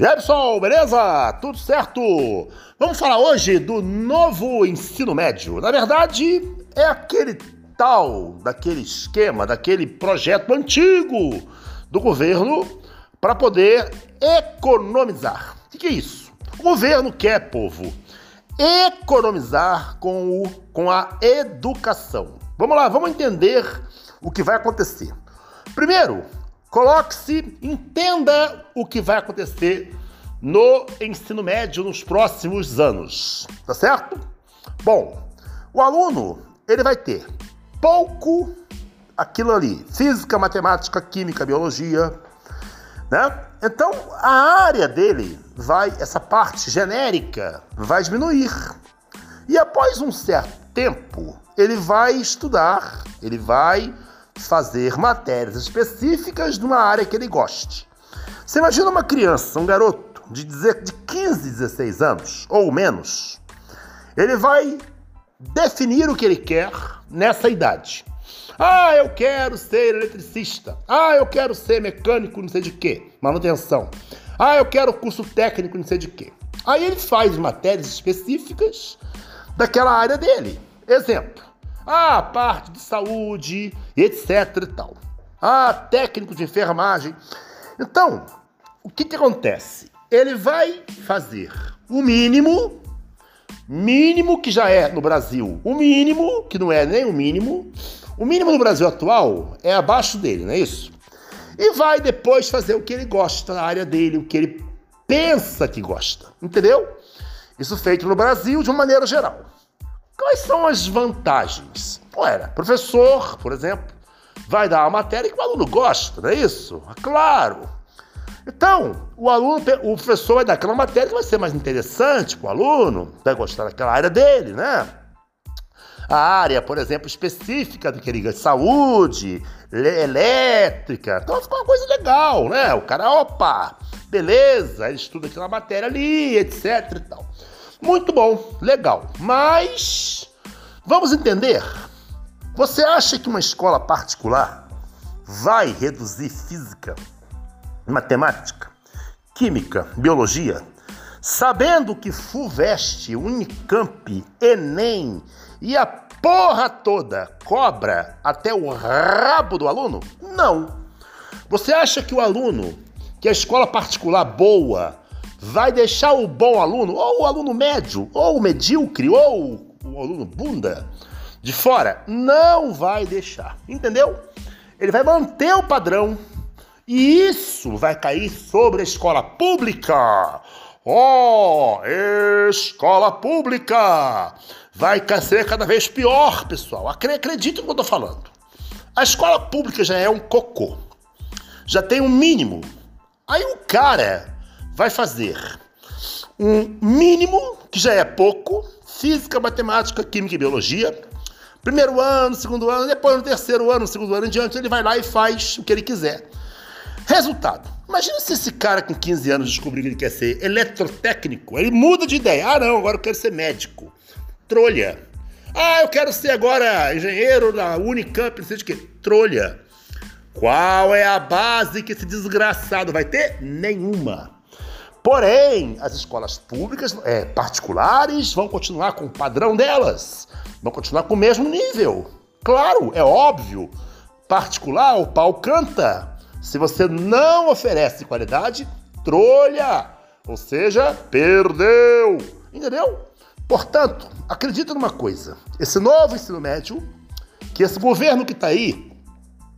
E pessoal, beleza? Tudo certo? Vamos falar hoje do novo ensino médio. Na verdade, é aquele tal, daquele esquema, daquele projeto antigo do governo para poder economizar. O que é isso? O governo quer, povo, economizar com, o, com a educação. Vamos lá, vamos entender o que vai acontecer. Primeiro, Coloque-se, entenda o que vai acontecer no ensino médio nos próximos anos, tá certo? Bom, o aluno ele vai ter pouco aquilo ali, física, matemática, química, biologia, né? Então a área dele vai, essa parte genérica vai diminuir. E após um certo tempo, ele vai estudar, ele vai fazer matérias específicas de uma área que ele goste. Você imagina uma criança, um garoto de, de 15, 16 anos ou menos, ele vai definir o que ele quer nessa idade. Ah, eu quero ser eletricista. Ah, eu quero ser mecânico, não sei de quê, manutenção. Ah, eu quero curso técnico, não sei de quê. Aí ele faz matérias específicas daquela área dele. Exemplo: ah, parte de saúde, etc e tal. Ah, técnico de enfermagem. Então, o que, que acontece? Ele vai fazer o mínimo, mínimo que já é no Brasil, o mínimo, que não é nem o mínimo, o mínimo no Brasil atual é abaixo dele, não é isso? E vai depois fazer o que ele gosta na área dele, o que ele pensa que gosta, entendeu? Isso feito no Brasil de uma maneira geral. Quais são as vantagens? Olha, professor, por exemplo, vai dar uma matéria que o aluno gosta, não é isso? É claro. Então, o aluno, o professor vai dar aquela matéria que vai ser mais interessante para o aluno, vai gostar daquela área dele, né? A área, por exemplo, específica do que saúde, elétrica. Então fica uma coisa legal, né? O cara, opa, beleza, ele estuda aquela matéria ali, etc e tal. Muito bom, legal. Mas vamos entender. Você acha que uma escola particular vai reduzir física, matemática, química, biologia, sabendo que FUVEST, Unicamp, Enem e a porra toda cobra até o rabo do aluno? Não. Você acha que o aluno, que a escola particular boa, vai deixar o bom aluno, ou o aluno médio, ou o medíocre, ou o aluno bunda de fora? Não vai deixar, entendeu? Ele vai manter o padrão e isso vai cair sobre a escola pública. Oh, escola pública! Vai ser cada vez pior, pessoal. Acredite no que eu tô falando. A escola pública já é um cocô. Já tem um mínimo. Aí o cara vai fazer um mínimo, que já é pouco, física, matemática, química e biologia. Primeiro ano, segundo ano, depois no terceiro ano, segundo ano em diante, ele vai lá e faz o que ele quiser. Resultado. Imagina se esse cara com 15 anos descobrir que ele quer ser eletrotécnico. Ele muda de ideia. Ah, não, agora eu quero ser médico. Trolha. Ah, eu quero ser agora engenheiro da Unicamp, não sei de quê. Trolha. Qual é a base que esse desgraçado vai ter? Nenhuma. Porém, as escolas públicas, é, particulares, vão continuar com o padrão delas, vão continuar com o mesmo nível. Claro, é óbvio. Particular, o pau canta. Se você não oferece qualidade, trolha. Ou seja, perdeu. Entendeu? Portanto, acredita numa coisa: esse novo ensino médio, que esse governo que está aí,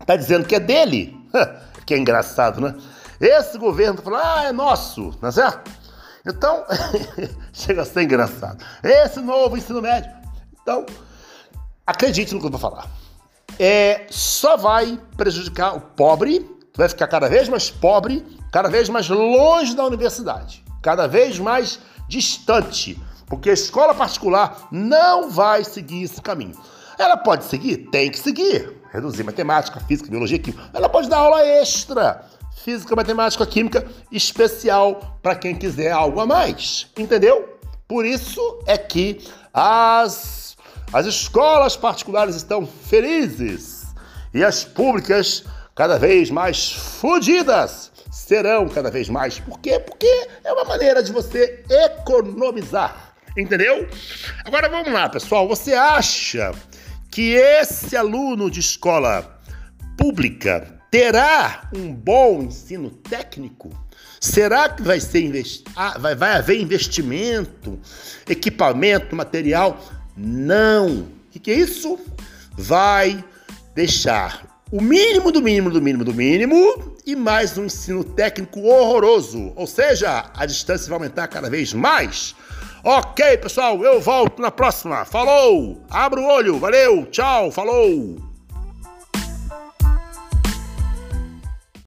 está dizendo que é dele, que é engraçado, né? Esse governo tá falando, ah, é nosso, é certo? Então, chega a ser engraçado. Esse novo ensino médio. Então, acredite no que eu vou falar. É, só vai prejudicar o pobre, vai ficar cada vez mais pobre, cada vez mais longe da universidade, cada vez mais distante, porque a escola particular não vai seguir esse caminho. Ela pode seguir? Tem que seguir. Reduzir matemática, física, biologia, química. Ela pode dar aula extra física, matemática, química especial para quem quiser algo a mais, entendeu? Por isso é que as, as escolas particulares estão felizes e as públicas cada vez mais fodidas. serão cada vez mais. Por quê? Porque é uma maneira de você economizar. Entendeu? Agora vamos lá, pessoal. Você acha que esse aluno de escola pública terá um bom ensino técnico? Será que vai, ser investi ah, vai, vai haver investimento, equipamento, material? Não. O que, que é isso? Vai deixar o mínimo do mínimo do mínimo do mínimo e mais um ensino técnico horroroso. Ou seja, a distância vai aumentar cada vez mais. Ok, pessoal, eu volto na próxima. Falou! Abra o olho, valeu, tchau, falou!